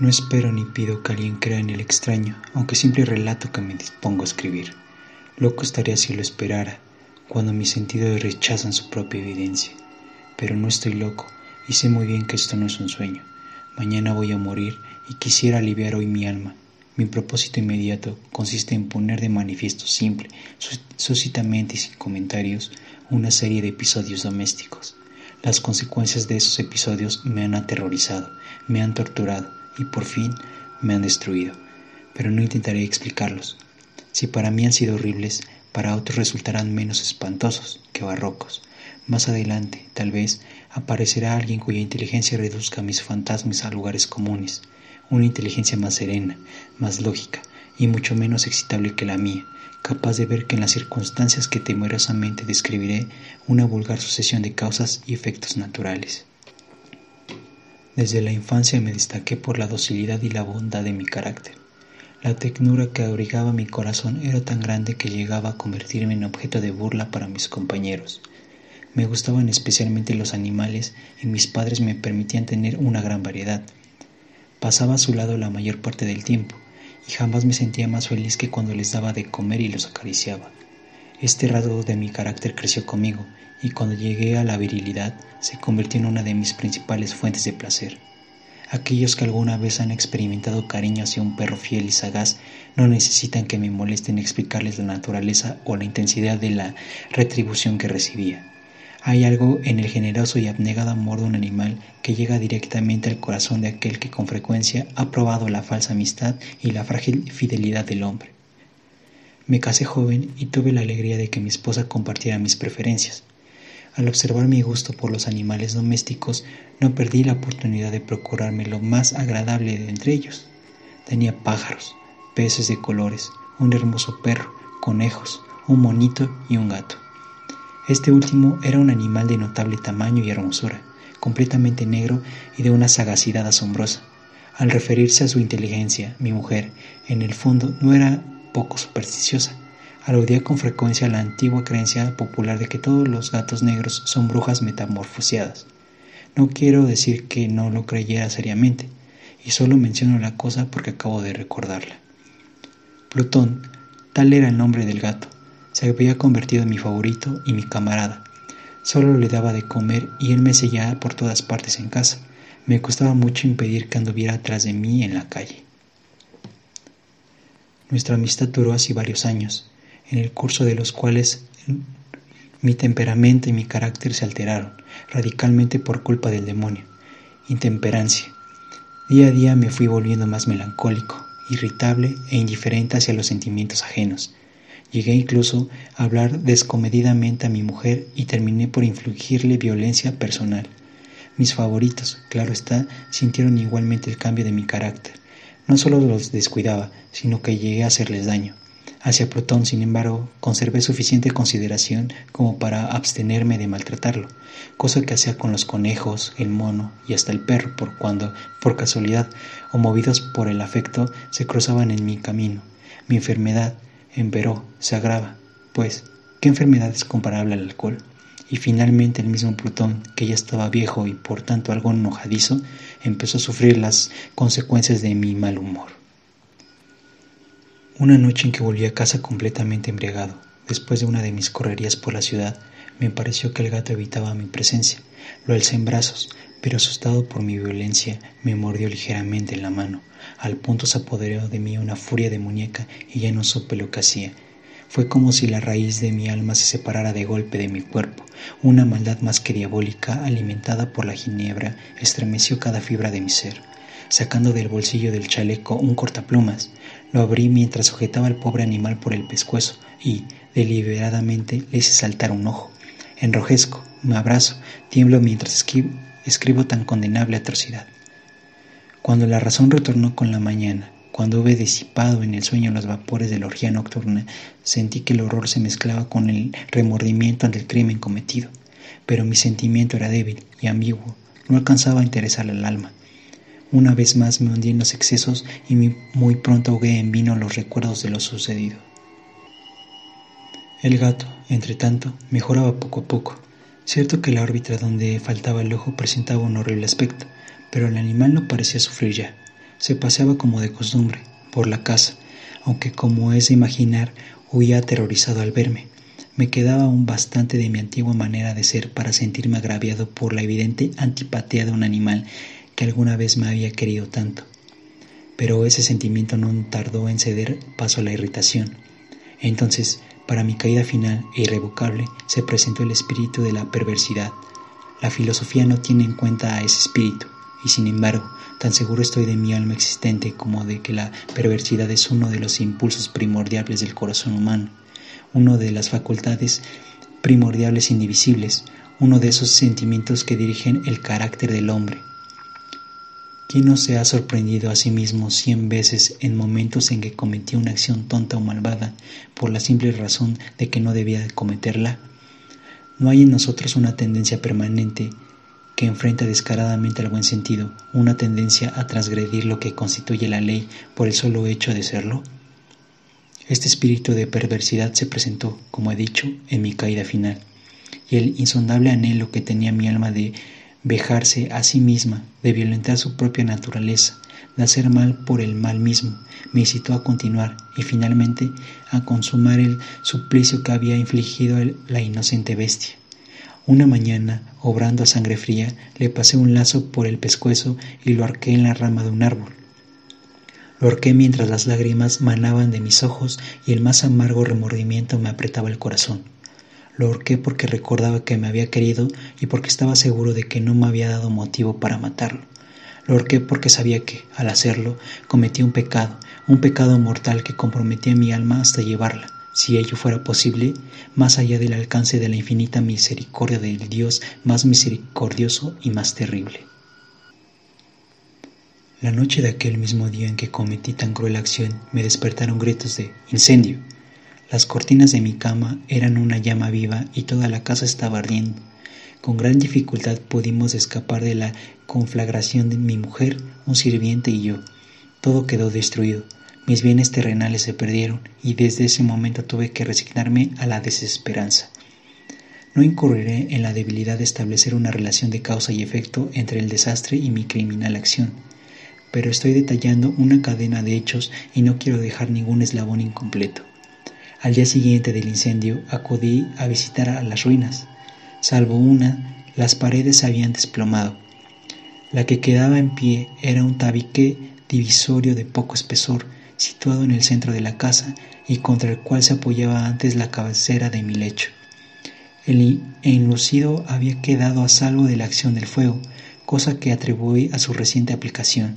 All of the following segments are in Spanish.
No espero ni pido que alguien crea en el extraño, aunque simple relato que me dispongo a escribir. Loco estaría si lo esperara, cuando mis sentidos rechazan su propia evidencia. Pero no estoy loco y sé muy bien que esto no es un sueño. Mañana voy a morir y quisiera aliviar hoy mi alma. Mi propósito inmediato consiste en poner de manifiesto simple, súcitamente y sin comentarios, una serie de episodios domésticos. Las consecuencias de esos episodios me han aterrorizado, me han torturado y por fin me han destruido. Pero no intentaré explicarlos. Si para mí han sido horribles, para otros resultarán menos espantosos que barrocos. Más adelante, tal vez, aparecerá alguien cuya inteligencia reduzca mis fantasmas a lugares comunes, una inteligencia más serena, más lógica y mucho menos excitable que la mía, capaz de ver que en las circunstancias que temerosamente describiré una vulgar sucesión de causas y efectos naturales. Desde la infancia me destaqué por la docilidad y la bondad de mi carácter. La ternura que abrigaba mi corazón era tan grande que llegaba a convertirme en objeto de burla para mis compañeros. Me gustaban especialmente los animales y mis padres me permitían tener una gran variedad. Pasaba a su lado la mayor parte del tiempo y jamás me sentía más feliz que cuando les daba de comer y los acariciaba. Este rasgo de mi carácter creció conmigo y cuando llegué a la virilidad se convirtió en una de mis principales fuentes de placer. Aquellos que alguna vez han experimentado cariño hacia un perro fiel y sagaz no necesitan que me molesten explicarles la naturaleza o la intensidad de la retribución que recibía. Hay algo en el generoso y abnegado amor de un animal que llega directamente al corazón de aquel que con frecuencia ha probado la falsa amistad y la frágil fidelidad del hombre. Me casé joven y tuve la alegría de que mi esposa compartiera mis preferencias. Al observar mi gusto por los animales domésticos, no perdí la oportunidad de procurarme lo más agradable de entre ellos. Tenía pájaros, peces de colores, un hermoso perro, conejos, un monito y un gato. Este último era un animal de notable tamaño y hermosura, completamente negro y de una sagacidad asombrosa. Al referirse a su inteligencia, mi mujer, en el fondo, no era poco supersticiosa aludía con frecuencia a la antigua creencia popular de que todos los gatos negros son brujas metamorfoseadas. No quiero decir que no lo creyera seriamente, y solo menciono la cosa porque acabo de recordarla. Plutón, tal era el nombre del gato, se había convertido en mi favorito y mi camarada. Solo le daba de comer y él me seguía por todas partes en casa. Me costaba mucho impedir que anduviera atrás de mí en la calle. Nuestra amistad duró así varios años, en el curso de los cuales mi temperamento y mi carácter se alteraron radicalmente por culpa del demonio. Intemperancia. Día a día me fui volviendo más melancólico, irritable e indiferente hacia los sentimientos ajenos. Llegué incluso a hablar descomedidamente a mi mujer y terminé por infligirle violencia personal. Mis favoritos, claro está, sintieron igualmente el cambio de mi carácter. No solo los descuidaba, sino que llegué a hacerles daño. Hacia Plutón, sin embargo, conservé suficiente consideración como para abstenerme de maltratarlo, cosa que hacía con los conejos, el mono y hasta el perro por cuando, por casualidad o movidos por el afecto, se cruzaban en mi camino. Mi enfermedad, emperó, se agrava, pues, ¿qué enfermedad es comparable al alcohol? Y finalmente el mismo Plutón, que ya estaba viejo y por tanto algo enojadizo, empezó a sufrir las consecuencias de mi mal humor. Una noche en que volví a casa completamente embriagado, después de una de mis correrías por la ciudad, me pareció que el gato evitaba mi presencia. Lo alcé en brazos, pero asustado por mi violencia, me mordió ligeramente en la mano. Al punto se apoderó de mí una furia demoníaca y ya no supe lo que hacía. Fue como si la raíz de mi alma se separara de golpe de mi cuerpo. Una maldad más que diabólica, alimentada por la ginebra, estremeció cada fibra de mi ser. Sacando del bolsillo del chaleco un cortaplumas, lo abrí mientras sujetaba al pobre animal por el pescuezo y, deliberadamente, le hice saltar un ojo. Enrojezco, me abrazo, tiemblo mientras escribo, escribo tan condenable atrocidad. Cuando la razón retornó con la mañana, cuando hube disipado en el sueño los vapores de la orgía nocturna, sentí que el horror se mezclaba con el remordimiento ante el crimen cometido. Pero mi sentimiento era débil y ambiguo, no alcanzaba a interesar al alma. Una vez más me hundí en los excesos y muy pronto ahogué en vino los recuerdos de lo sucedido. El gato, entre tanto, mejoraba poco a poco. Cierto que la órbita donde faltaba el ojo presentaba un horrible aspecto, pero el animal no parecía sufrir ya. Se paseaba como de costumbre por la casa, aunque como es de imaginar, huía aterrorizado al verme. Me quedaba aún bastante de mi antigua manera de ser para sentirme agraviado por la evidente antipatía de un animal que alguna vez me había querido tanto. Pero ese sentimiento no tardó en ceder paso a la irritación. Entonces, para mi caída final e irrevocable, se presentó el espíritu de la perversidad. La filosofía no tiene en cuenta a ese espíritu, y sin embargo, tan seguro estoy de mi alma existente como de que la perversidad es uno de los impulsos primordiales del corazón humano uno de las facultades primordiales indivisibles, uno de esos sentimientos que dirigen el carácter del hombre. ¿Quién no se ha sorprendido a sí mismo cien veces en momentos en que cometió una acción tonta o malvada por la simple razón de que no debía cometerla? No hay en nosotros una tendencia permanente que enfrenta descaradamente al buen sentido, una tendencia a transgredir lo que constituye la ley por el solo hecho de serlo? Este espíritu de perversidad se presentó, como he dicho, en mi caída final, y el insondable anhelo que tenía mi alma de vejarse a sí misma, de violentar su propia naturaleza, de hacer mal por el mal mismo, me incitó a continuar y finalmente a consumar el suplicio que había infligido la inocente bestia. Una mañana, obrando a sangre fría, le pasé un lazo por el pescuezo y lo arqué en la rama de un árbol. Lo mientras las lágrimas manaban de mis ojos y el más amargo remordimiento me apretaba el corazón. Lo ahorqué porque recordaba que me había querido y porque estaba seguro de que no me había dado motivo para matarlo. Lo ahorqué porque sabía que, al hacerlo, cometí un pecado, un pecado mortal que comprometía mi alma hasta llevarla, si ello fuera posible, más allá del alcance de la infinita misericordia del Dios más misericordioso y más terrible. La noche de aquel mismo día en que cometí tan cruel acción me despertaron gritos de incendio. Las cortinas de mi cama eran una llama viva y toda la casa estaba ardiendo. Con gran dificultad pudimos escapar de la conflagración de mi mujer, un sirviente y yo. Todo quedó destruido. Mis bienes terrenales se perdieron y desde ese momento tuve que resignarme a la desesperanza. No incurriré en la debilidad de establecer una relación de causa y efecto entre el desastre y mi criminal acción pero estoy detallando una cadena de hechos y no quiero dejar ningún eslabón incompleto. Al día siguiente del incendio acudí a visitar a las ruinas. Salvo una, las paredes se habían desplomado. La que quedaba en pie era un tabique divisorio de poco espesor, situado en el centro de la casa y contra el cual se apoyaba antes la cabecera de mi lecho. El enlucido había quedado a salvo de la acción del fuego, cosa que atribuí a su reciente aplicación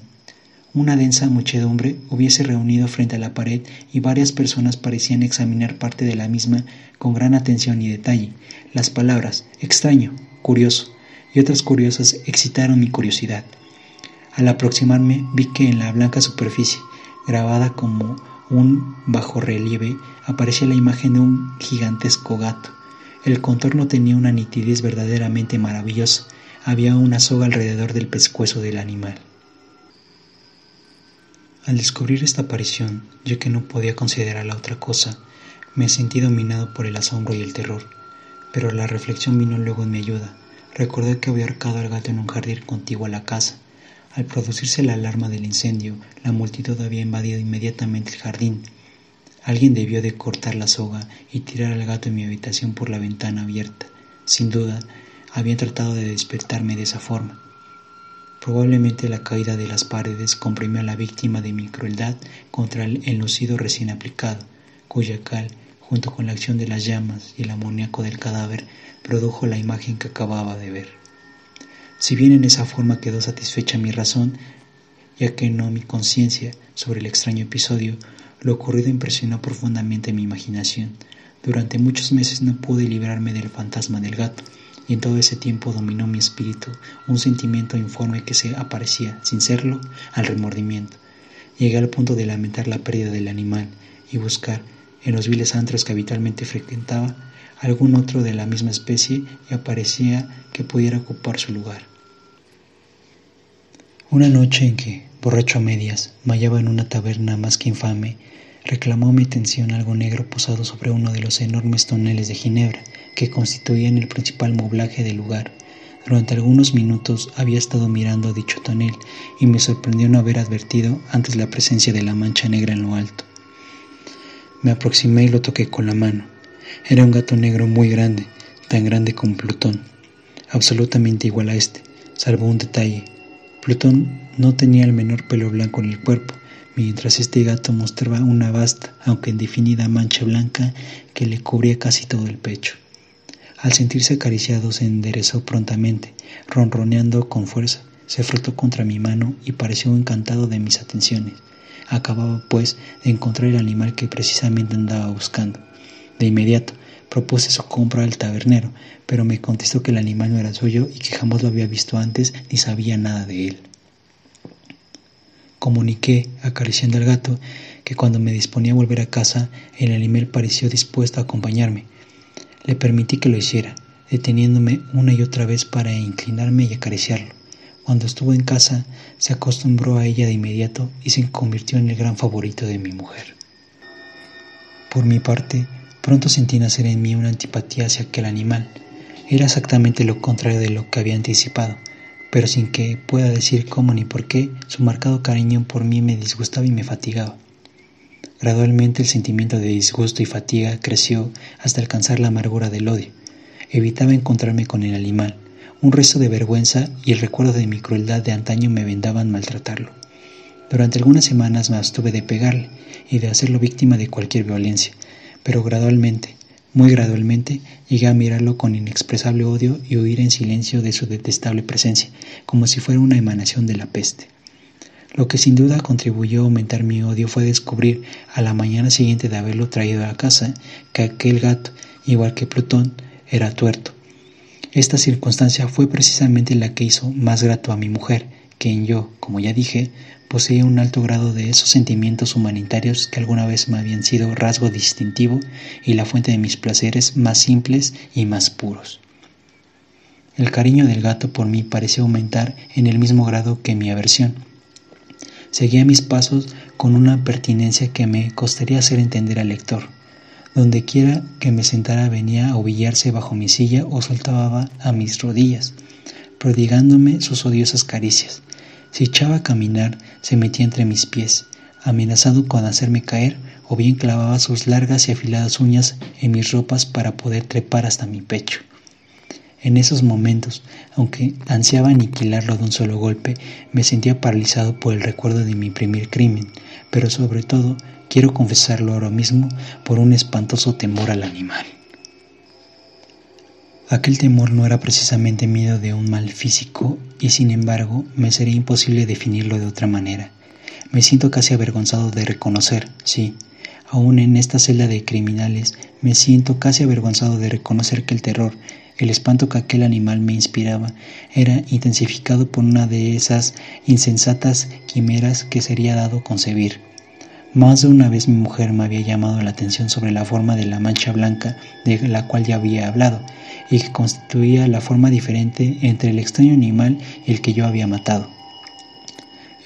una densa muchedumbre hubiese reunido frente a la pared y varias personas parecían examinar parte de la misma con gran atención y detalle. Las palabras extraño, curioso y otras curiosas excitaron mi curiosidad. Al aproximarme vi que en la blanca superficie, grabada como un bajo relieve, aparecía la imagen de un gigantesco gato. El contorno tenía una nitidez verdaderamente maravillosa. Había una soga alrededor del pescuezo del animal. Al descubrir esta aparición, yo que no podía considerarla otra cosa, me sentí dominado por el asombro y el terror. Pero la reflexión vino luego en mi ayuda. Recordé que había ahorcado al gato en un jardín contiguo a la casa. Al producirse la alarma del incendio, la multitud había invadido inmediatamente el jardín. Alguien debió de cortar la soga y tirar al gato en mi habitación por la ventana abierta. Sin duda, habían tratado de despertarme de esa forma. Probablemente la caída de las paredes comprimió a la víctima de mi crueldad contra el enlucido recién aplicado, cuya cal, junto con la acción de las llamas y el amoníaco del cadáver, produjo la imagen que acababa de ver. Si bien en esa forma quedó satisfecha mi razón, ya que no mi conciencia sobre el extraño episodio, lo ocurrido impresionó profundamente mi imaginación. Durante muchos meses no pude librarme del fantasma del gato, y en todo ese tiempo dominó mi espíritu un sentimiento informe que se aparecía, sin serlo, al remordimiento. Llegué al punto de lamentar la pérdida del animal y buscar, en los viles antros que habitualmente frecuentaba, algún otro de la misma especie y aparecía que pudiera ocupar su lugar. Una noche en que, borracho a medias, me hallaba en una taberna más que infame, reclamó mi atención algo negro posado sobre uno de los enormes toneles de ginebra que constituían el principal moblaje del lugar. Durante algunos minutos había estado mirando dicho tonel y me sorprendió no haber advertido antes la presencia de la mancha negra en lo alto. Me aproximé y lo toqué con la mano. Era un gato negro muy grande, tan grande como Plutón, absolutamente igual a este, salvo un detalle. Plutón no tenía el menor pelo blanco en el cuerpo, mientras este gato mostraba una vasta, aunque indefinida mancha blanca que le cubría casi todo el pecho. Al sentirse acariciado se enderezó prontamente, ronroneando con fuerza, se frotó contra mi mano y pareció encantado de mis atenciones. Acababa, pues, de encontrar el animal que precisamente andaba buscando. De inmediato, propuse su compra al tabernero, pero me contestó que el animal no era suyo y que jamás lo había visto antes ni sabía nada de él. Comuniqué, acariciando al gato, que cuando me disponía a volver a casa, el animal pareció dispuesto a acompañarme. Le permití que lo hiciera, deteniéndome una y otra vez para inclinarme y acariciarlo. Cuando estuvo en casa, se acostumbró a ella de inmediato y se convirtió en el gran favorito de mi mujer. Por mi parte, pronto sentí nacer en mí una antipatía hacia aquel animal. Era exactamente lo contrario de lo que había anticipado pero sin que pueda decir cómo ni por qué, su marcado cariño por mí me disgustaba y me fatigaba. Gradualmente el sentimiento de disgusto y fatiga creció hasta alcanzar la amargura del odio. Evitaba encontrarme con el animal. Un resto de vergüenza y el recuerdo de mi crueldad de antaño me vendaban maltratarlo. Durante algunas semanas me abstuve de pegarle y de hacerlo víctima de cualquier violencia, pero gradualmente, muy gradualmente llegué a mirarlo con inexpresable odio y oír en silencio de su detestable presencia, como si fuera una emanación de la peste. Lo que sin duda contribuyó a aumentar mi odio fue descubrir a la mañana siguiente de haberlo traído a casa que aquel gato, igual que Plutón, era tuerto. Esta circunstancia fue precisamente la que hizo más grato a mi mujer, quien yo, como ya dije, poseía un alto grado de esos sentimientos humanitarios que alguna vez me habían sido rasgo distintivo y la fuente de mis placeres más simples y más puros. El cariño del gato por mí pareció aumentar en el mismo grado que mi aversión. Seguía mis pasos con una pertinencia que me costaría hacer entender al lector. Donde quiera que me sentara venía a ovillarse bajo mi silla o saltaba a mis rodillas, prodigándome sus odiosas caricias. Si echaba a caminar, se metía entre mis pies, amenazado con hacerme caer, o bien clavaba sus largas y afiladas uñas en mis ropas para poder trepar hasta mi pecho. En esos momentos, aunque ansiaba aniquilarlo de un solo golpe, me sentía paralizado por el recuerdo de mi primer crimen, pero sobre todo, quiero confesarlo ahora mismo, por un espantoso temor al animal. Aquel temor no era precisamente miedo de un mal físico y sin embargo me sería imposible definirlo de otra manera. Me siento casi avergonzado de reconocer, sí, aún en esta celda de criminales, me siento casi avergonzado de reconocer que el terror, el espanto que aquel animal me inspiraba, era intensificado por una de esas insensatas quimeras que sería dado concebir. Más de una vez mi mujer me había llamado la atención sobre la forma de la mancha blanca de la cual ya había hablado, y que constituía la forma diferente entre el extraño animal y el que yo había matado.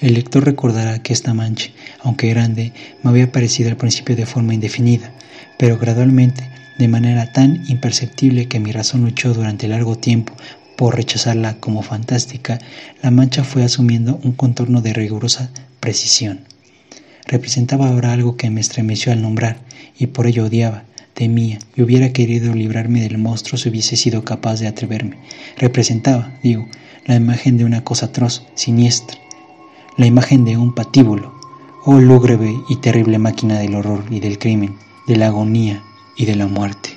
El lector recordará que esta mancha, aunque grande, me había parecido al principio de forma indefinida, pero gradualmente, de manera tan imperceptible que mi razón luchó durante largo tiempo por rechazarla como fantástica, la mancha fue asumiendo un contorno de rigurosa precisión. Representaba ahora algo que me estremeció al nombrar, y por ello odiaba, temía y hubiera querido librarme del monstruo si hubiese sido capaz de atreverme. Representaba, digo, la imagen de una cosa atroz, siniestra, la imagen de un patíbulo, oh lúgubre y terrible máquina del horror y del crimen, de la agonía y de la muerte.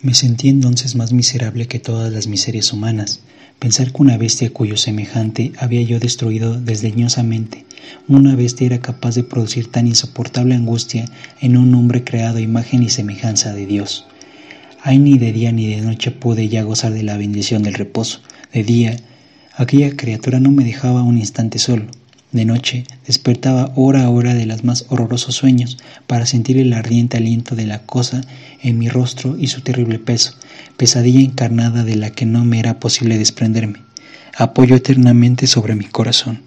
Me sentí entonces más miserable que todas las miserias humanas, pensar que una bestia cuyo semejante había yo destruido desdeñosamente una bestia era capaz de producir tan insoportable angustia en un hombre creado a imagen y semejanza de Dios. Ay, ni de día ni de noche pude ya gozar de la bendición del reposo. De día, aquella criatura no me dejaba un instante solo. De noche, despertaba hora a hora de los más horrorosos sueños para sentir el ardiente aliento de la cosa en mi rostro y su terrible peso, pesadilla encarnada de la que no me era posible desprenderme. Apoyo eternamente sobre mi corazón.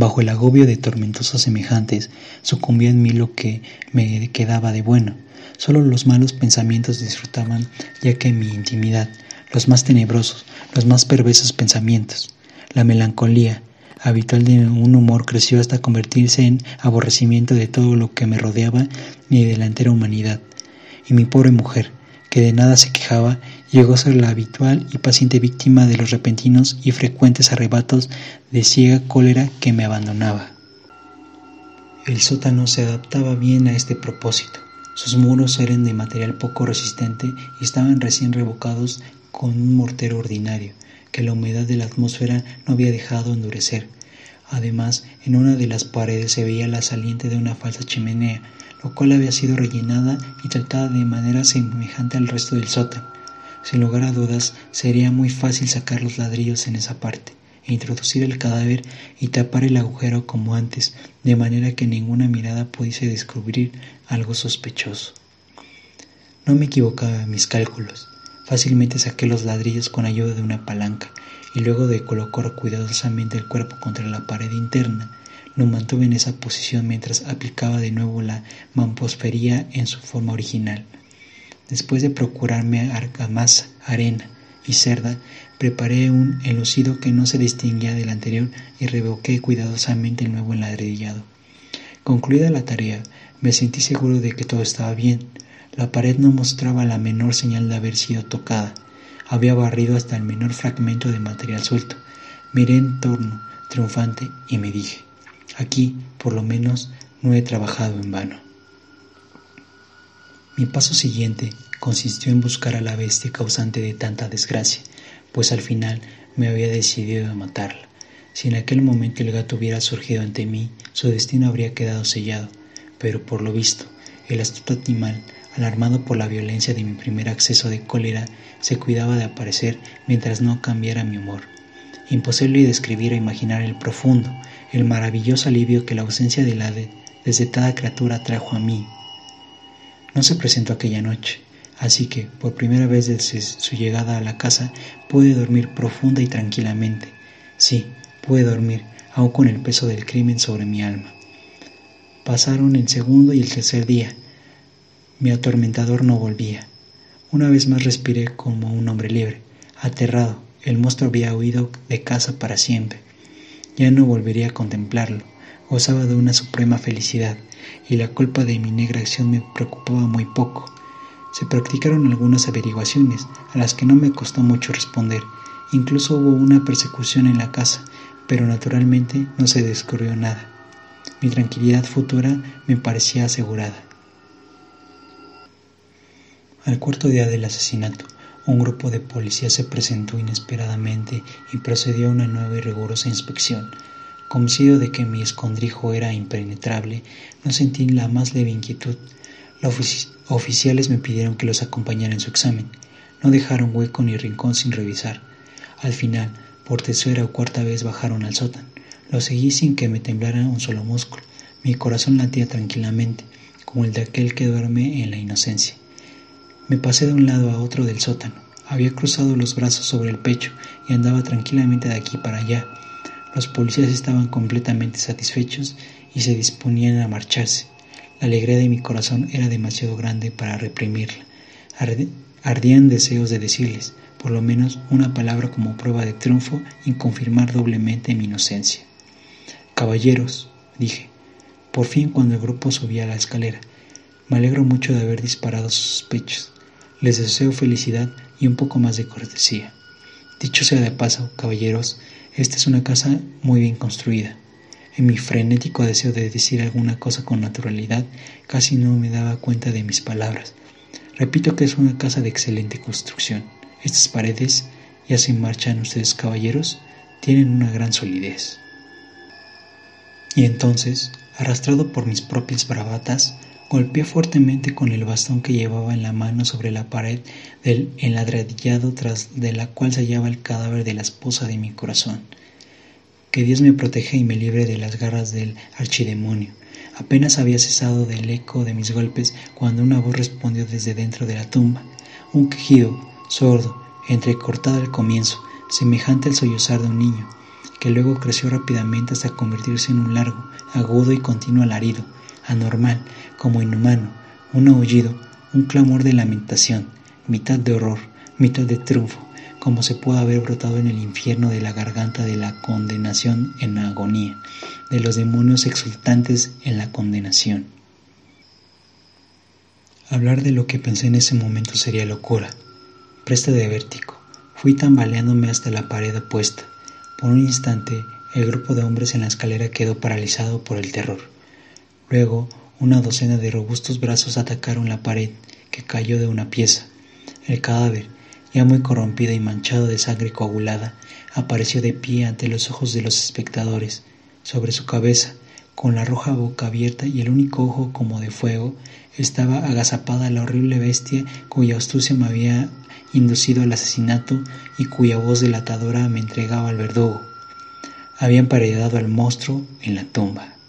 Bajo el agobio de tormentosos semejantes, sucumbía en mí lo que me quedaba de bueno. Solo los malos pensamientos disfrutaban, ya que en mi intimidad, los más tenebrosos, los más perversos pensamientos, la melancolía, habitual de un humor creció hasta convertirse en aborrecimiento de todo lo que me rodeaba y de la entera humanidad. Y mi pobre mujer, que de nada se quejaba, llegó a ser la habitual y paciente víctima de los repentinos y frecuentes arrebatos de ciega cólera que me abandonaba. El sótano se adaptaba bien a este propósito. Sus muros eran de material poco resistente y estaban recién revocados con un mortero ordinario, que la humedad de la atmósfera no había dejado endurecer. Además, en una de las paredes se veía la saliente de una falsa chimenea, lo cual había sido rellenada y tratada de manera semejante al resto del sótano. Sin lugar a dudas, sería muy fácil sacar los ladrillos en esa parte, e introducir el cadáver y tapar el agujero como antes, de manera que ninguna mirada pudiese descubrir algo sospechoso. No me equivocaba en mis cálculos. Fácilmente saqué los ladrillos con ayuda de una palanca y luego de colocar cuidadosamente el cuerpo contra la pared interna, lo mantuve en esa posición mientras aplicaba de nuevo la mamposfería en su forma original. Después de procurarme argamasa, arena y cerda, preparé un enlucido que no se distinguía del anterior y revoqué cuidadosamente el nuevo enladrillado. Concluida la tarea, me sentí seguro de que todo estaba bien. La pared no mostraba la menor señal de haber sido tocada. Había barrido hasta el menor fragmento de material suelto. Miré en torno, triunfante, y me dije, aquí, por lo menos, no he trabajado en vano. Mi paso siguiente consistió en buscar a la bestia causante de tanta desgracia, pues al final me había decidido a matarla. Si en aquel momento el gato hubiera surgido ante mí, su destino habría quedado sellado, pero por lo visto, el astuto animal alarmado por la violencia de mi primer acceso de cólera, se cuidaba de aparecer mientras no cambiara mi humor. Imposible describir o imaginar el profundo, el maravilloso alivio que la ausencia de la desdetada criatura trajo a mí. No se presentó aquella noche, así que, por primera vez desde su llegada a la casa, pude dormir profunda y tranquilamente. Sí, pude dormir, aun con el peso del crimen sobre mi alma. Pasaron el segundo y el tercer día, mi atormentador no volvía. Una vez más respiré como un hombre libre. Aterrado, el monstruo había huido de casa para siempre. Ya no volvería a contemplarlo. Gozaba de una suprema felicidad, y la culpa de mi negra acción me preocupaba muy poco. Se practicaron algunas averiguaciones, a las que no me costó mucho responder. Incluso hubo una persecución en la casa, pero naturalmente no se descubrió nada. Mi tranquilidad futura me parecía asegurada. Al cuarto día del asesinato, un grupo de policías se presentó inesperadamente y procedió a una nueva y rigurosa inspección. Convencido de que mi escondrijo era impenetrable, no sentí la más leve inquietud. Los oficiales me pidieron que los acompañara en su examen. No dejaron hueco ni rincón sin revisar. Al final, por tercera o cuarta vez bajaron al sótano. Lo seguí sin que me temblara un solo músculo. Mi corazón latía tranquilamente, como el de aquel que duerme en la inocencia. Me pasé de un lado a otro del sótano. Había cruzado los brazos sobre el pecho y andaba tranquilamente de aquí para allá. Los policías estaban completamente satisfechos y se disponían a marcharse. La alegría de mi corazón era demasiado grande para reprimirla. Ardían deseos de decirles, por lo menos, una palabra como prueba de triunfo y confirmar doblemente mi inocencia. Caballeros, dije, por fin cuando el grupo subía a la escalera, me alegro mucho de haber disparado sus pechos. Les deseo felicidad y un poco más de cortesía. Dicho sea de paso, caballeros, esta es una casa muy bien construida. En mi frenético deseo de decir alguna cosa con naturalidad, casi no me daba cuenta de mis palabras. Repito que es una casa de excelente construcción. Estas paredes, ya se marchan ustedes caballeros, tienen una gran solidez. Y entonces, arrastrado por mis propias bravatas, Golpeé fuertemente con el bastón que llevaba en la mano sobre la pared del enladradillado tras de la cual se hallaba el cadáver de la esposa de mi corazón. Que Dios me proteja y me libre de las garras del archidemonio. Apenas había cesado del eco de mis golpes cuando una voz respondió desde dentro de la tumba. Un quejido, sordo, entrecortado al comienzo, semejante al sollozar de un niño, que luego creció rápidamente hasta convertirse en un largo, agudo y continuo alarido, anormal, como inhumano, un aullido, un clamor de lamentación, mitad de horror, mitad de triunfo, como se puede haber brotado en el infierno de la garganta de la condenación en agonía, de los demonios exultantes en la condenación. Hablar de lo que pensé en ese momento sería locura, presta de vértigo. Fui tambaleándome hasta la pared opuesta. Por un instante, el grupo de hombres en la escalera quedó paralizado por el terror. Luego, una docena de robustos brazos atacaron la pared, que cayó de una pieza. El cadáver, ya muy corrompido y manchado de sangre coagulada, apareció de pie ante los ojos de los espectadores. Sobre su cabeza, con la roja boca abierta y el único ojo como de fuego, estaba agazapada la horrible bestia cuya astucia me había inducido al asesinato y cuya voz delatadora me entregaba al verdugo. Había emparedado al monstruo en la tumba.